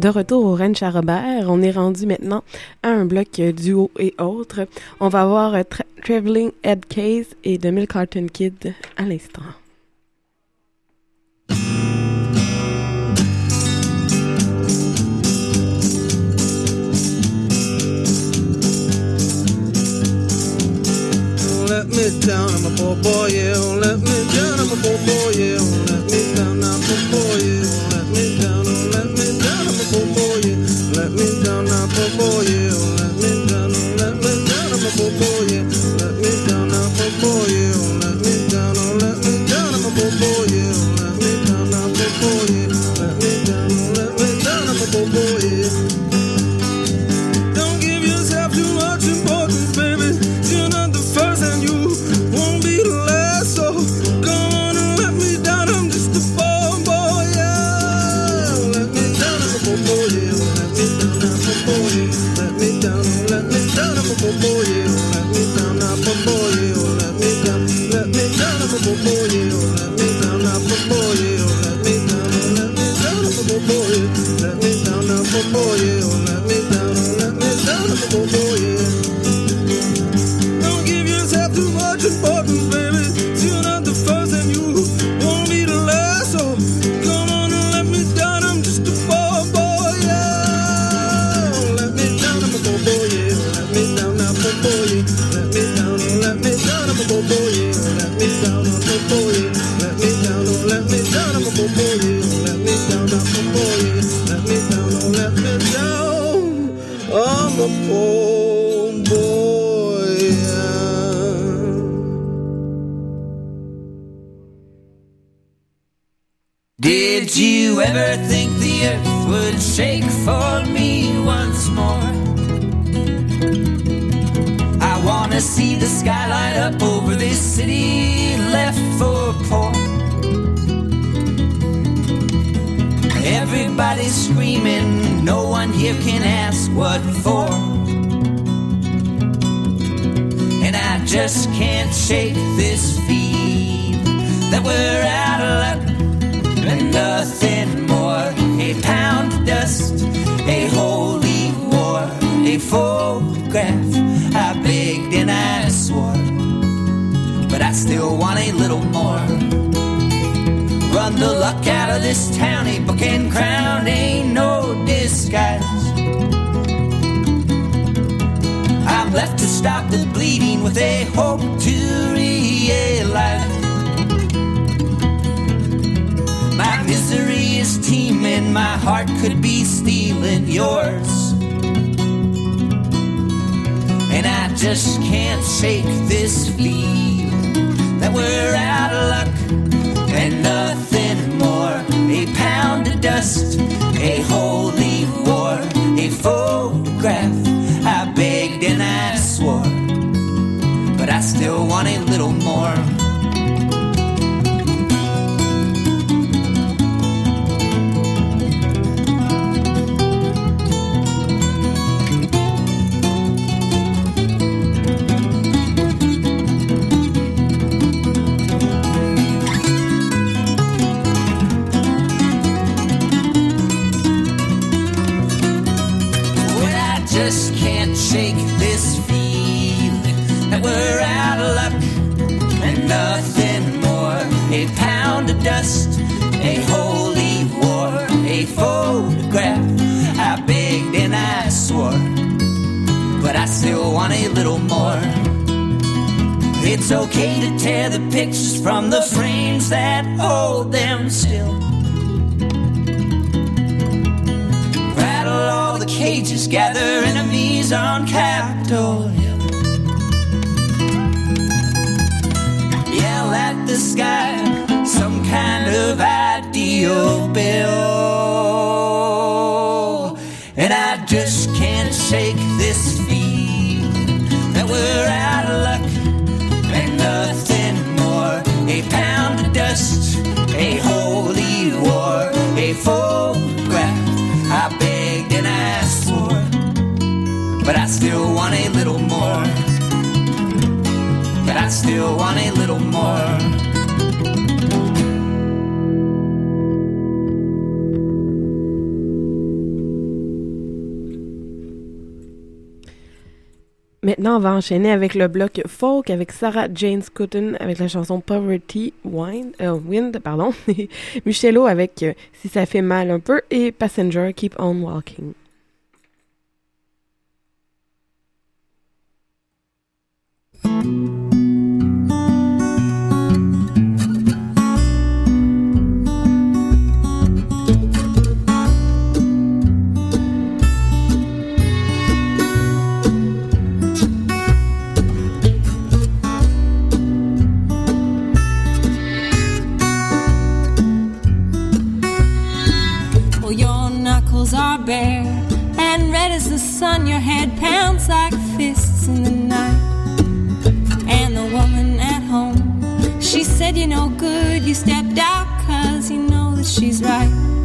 De retour au Ranch à Robert, on est rendu maintenant à un bloc euh, duo et autres. On va avoir euh, tra Traveling Head Case et The Milk Carton Kid à l'instant. let me down, I'm a poor boy, yeah. Let me down, I'm a poor boy, yeah. Let me down, I'm a poor boy, yeah. boy. Thank you. What for. And I just can't shake this feeling that we're out of luck and nothing more. A pound of dust, a holy war, a photograph. I begged and I swore, but I still want a little more run the luck out of this town. A book and crown ain't no disguise. stop the bleeding with a hope to realize. My misery is teeming, my heart could be stealing yours. And I just can't shake this feeling that we're at. On va enchaîner avec le bloc folk avec Sarah Jane Scotten avec la chanson Poverty Wind, euh, Wind pardon, <laughs> et Michello avec euh, Si ça fait mal un peu et Passenger Keep on Walking. are bare, and red as the sun, your head pounds like fists in the night. And the woman at home, she said, You're no good, you stepped out, cause you know that she's right.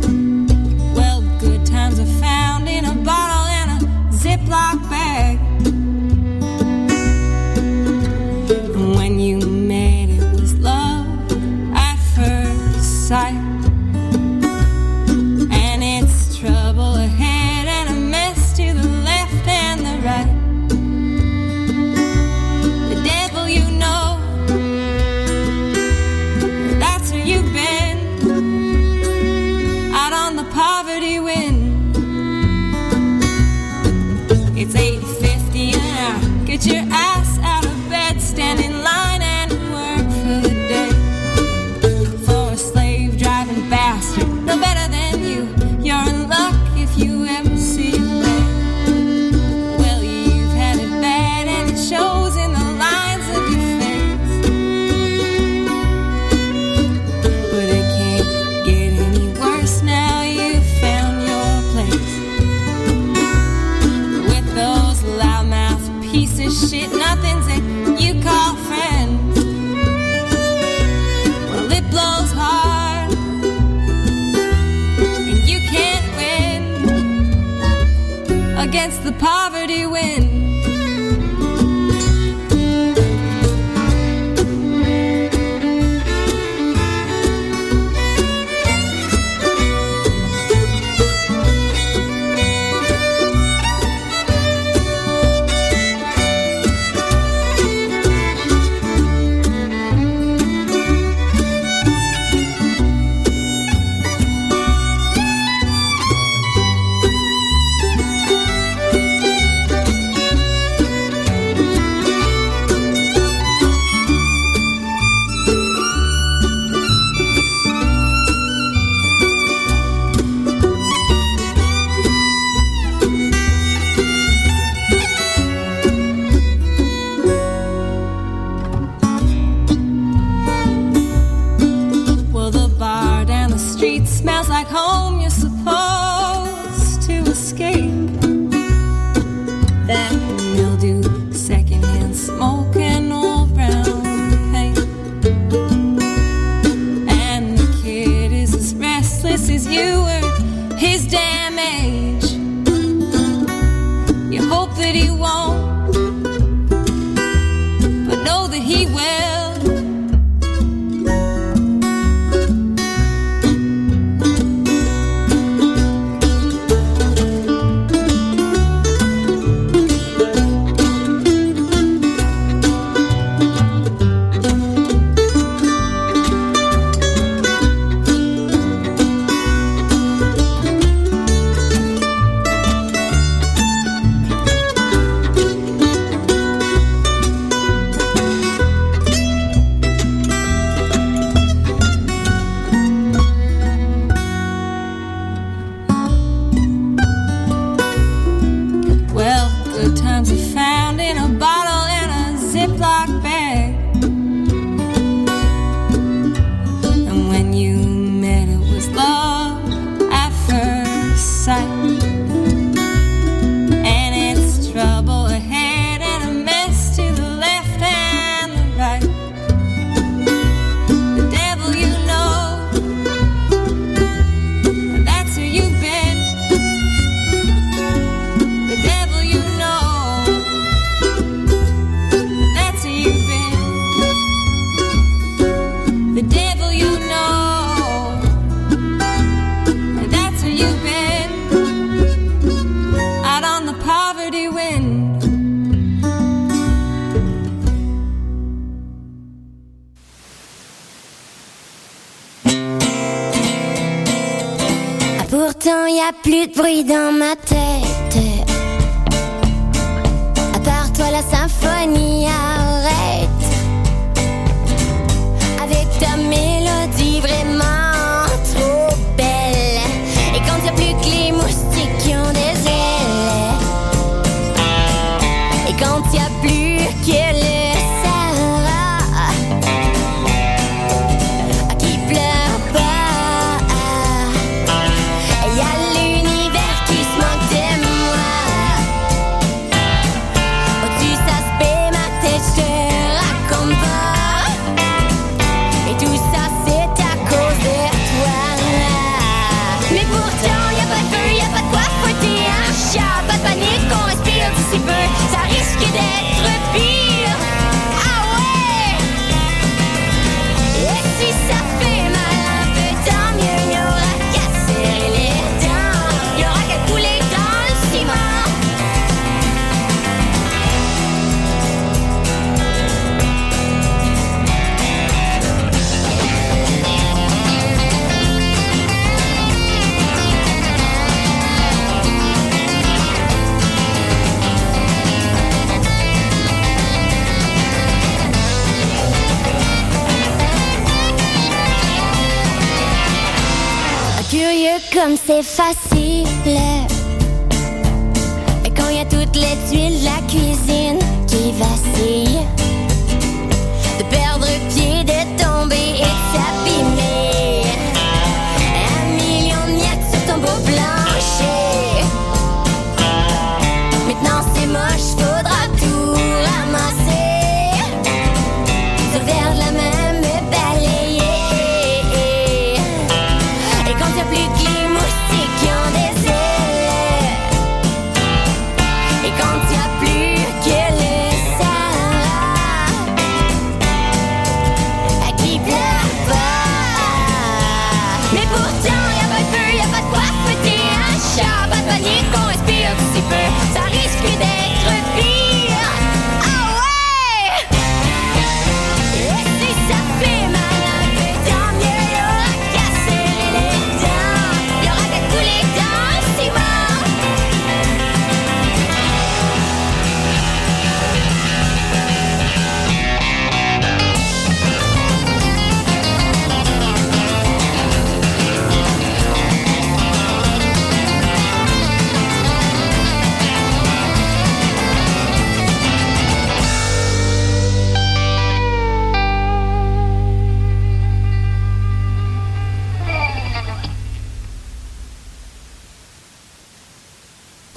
Dieu, comme c'est facile. Et quand il y a toutes les tuiles de la cuisine qui vacillent, de perdre pied, de tomber et de s'abîmer.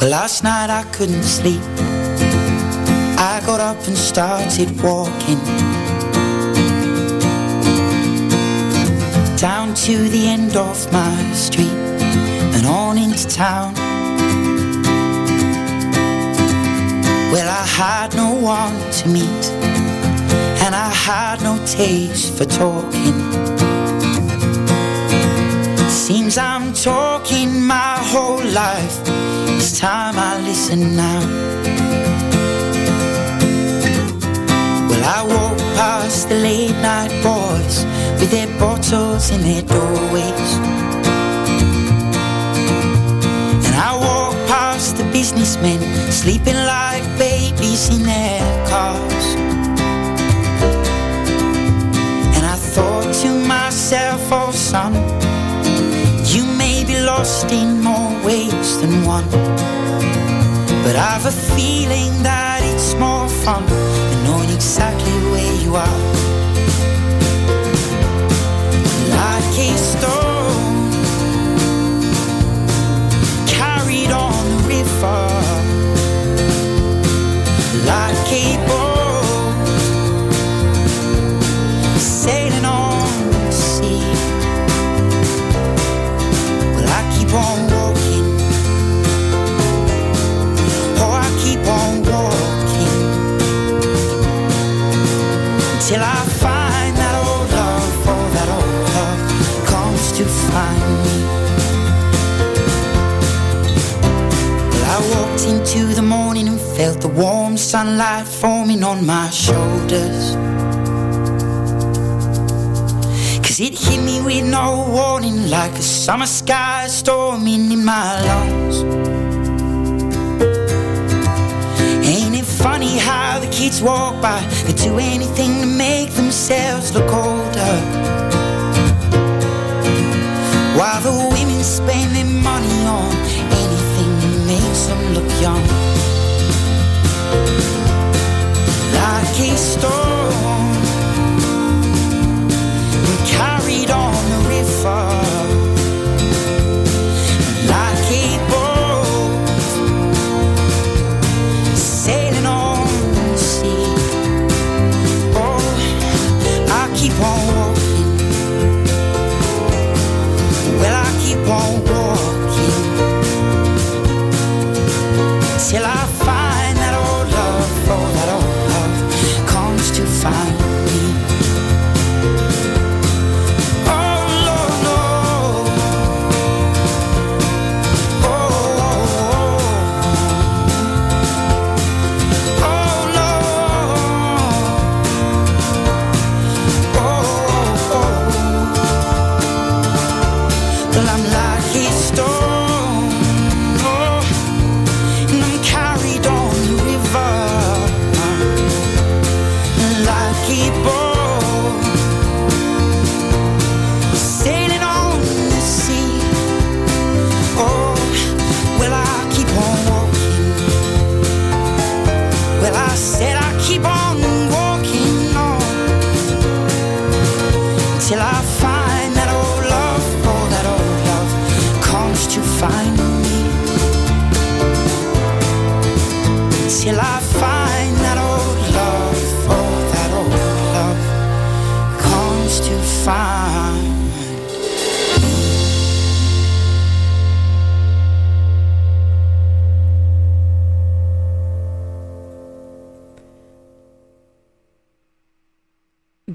Last night I couldn't sleep. I got up and started walking down to the end of my street and on into town. Well, I had no one to meet, and I had no taste for talking. Seems I'm talking my whole life. It's time I listen now. Well, I walk past the late night boys with their bottles in their doorways. And I walk past the businessmen sleeping like babies in their cars. And I thought to myself, oh son, lost in more ways than one. But I've a feeling that it's more fun than knowing exactly where you are. Like a stone carried on the river, sunlight forming on my shoulders. Cause it hit me with no warning like a summer sky storming in my lungs. Ain't it funny how the kids walk by? They do anything to make themselves look older. While the women spend their money on anything that makes them look young. I can't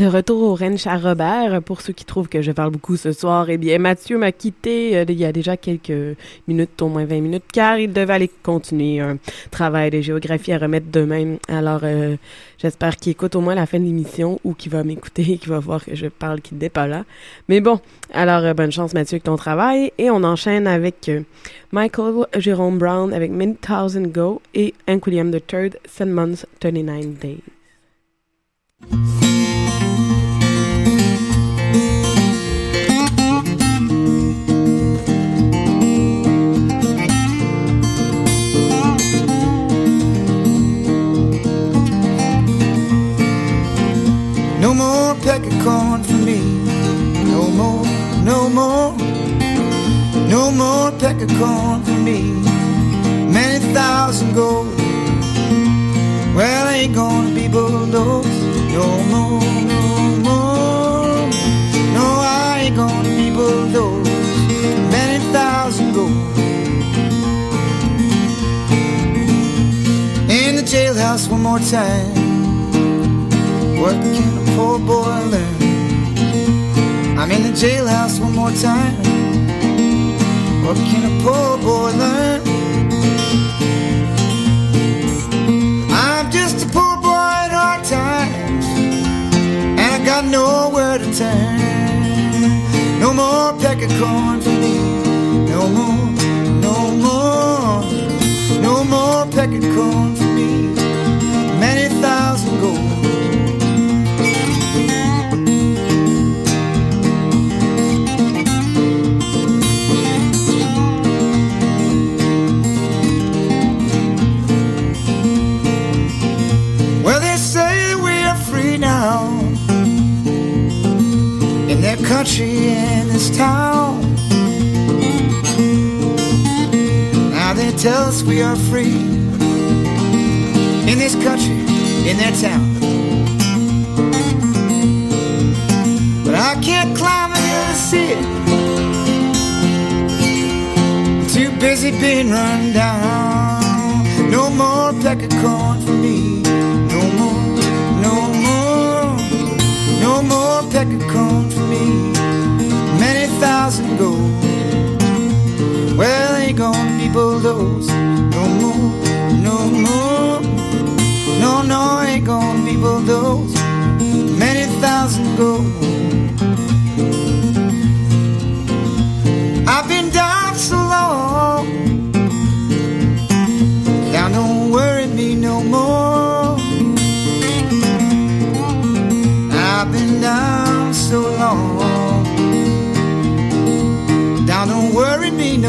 De retour au ranch à Robert, pour ceux qui trouvent que je parle beaucoup ce soir, eh bien, Mathieu m'a quitté euh, il y a déjà quelques minutes, au moins 20 minutes, car il devait aller continuer un travail de géographie à remettre demain. Alors, euh, j'espère qu'il écoute au moins la fin de l'émission ou qu'il va m'écouter et qu'il va voir que je parle, qu'il n'est pas là. Mais bon, alors, euh, bonne chance, Mathieu, avec ton travail. Et on enchaîne avec Michael Jerome Brown avec Many Thousand Go et Hank William III, Seven Months, 39 Days. Peck of corn for me. No more, no more. No more peck of corn for me. Many thousand gold. Well, ain't gonna be bulldozed. No more, no more. No, I ain't gonna be bulldozed. Many thousand gold. In the jailhouse one more time. What can boy learn? I'm in the jailhouse one more time. What can a poor boy learn? I'm just a poor boy at hard times, and I got nowhere to turn. No more peck of corn for me. No more, no more, no more peck of corn country and this town. Now they tell us we are free in this country, in their town. But I can't climb the hill to. I'm too busy being run down. No more peck of corn for me. No more, no more, no more peck of corn for me. Thousand gold. Well, ain't gonna be bulldozed. No more, no more. No, no, ain't gonna be bulldozed. Many thousand gold.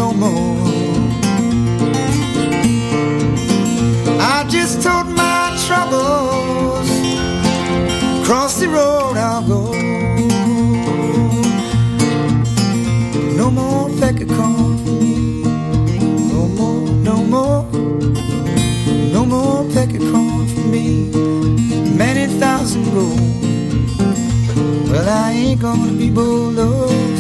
No more. I just told my troubles. Cross the road I'll go. No more of corn for me. No more, no more. No more of corn for me. Many thousand gold. Well, I ain't gonna be. No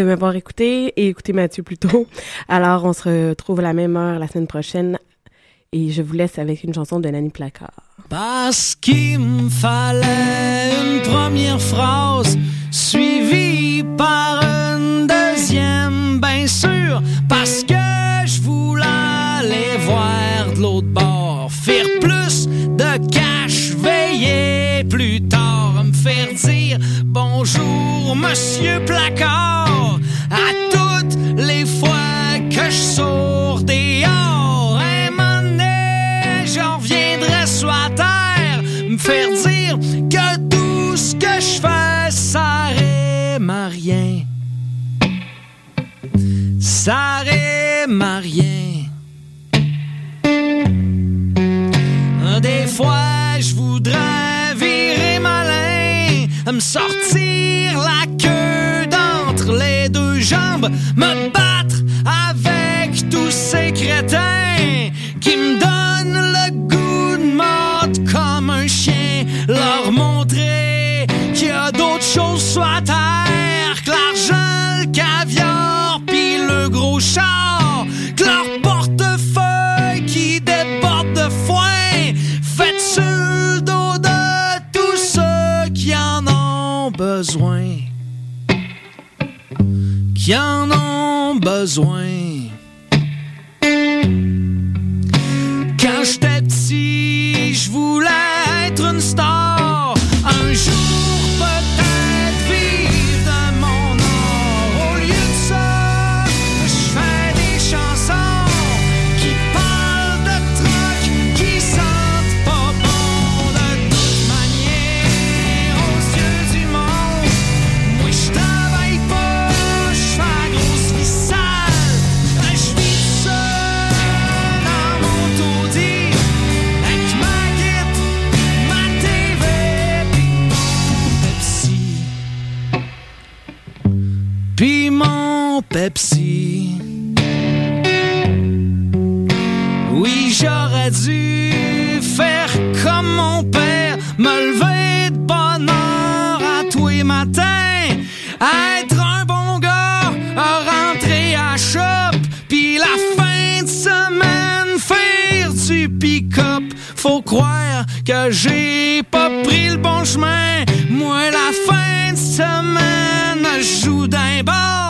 de m'avoir écouté et écouté Mathieu plus tôt. <laughs> Alors, on se retrouve à la même heure la semaine prochaine et je vous laisse avec une chanson de Nanny Placard. Parce qu'il me fallait une première phrase suivie par une deuxième, bien sûr, parce que je voulais aller voir de l'autre bord, faire plus de cash, me faire dire bonjour, monsieur Placard, à toutes les fois que je sors dehors. Un moment j'en reviendrai sur la terre, me faire dire que tout ce que je fais, ça rime à rien. Ça rime à rien. Des fois, je voudrais me sortir la queue d'entre les deux jambes, me battre avec tous ces crétins qui me donnent le goût de mordre comme un chien, leur montrer qu'il y a d'autres choses sur la terre que l'argent, le caviar, pis le gros char, besoin, qui en ont besoin? Quand j'étais petit, je voulais être une star. Pepsi. Oui, j'aurais dû faire comme mon père, me lever de bonne heure à tous les matins, être un bon gars, rentrer à shop, puis la fin de semaine faire du pick-up. Faut croire que j'ai pas pris le bon chemin. Moi, la fin de semaine, je joue d'un bord,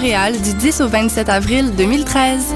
du 10 au 27 avril 2013.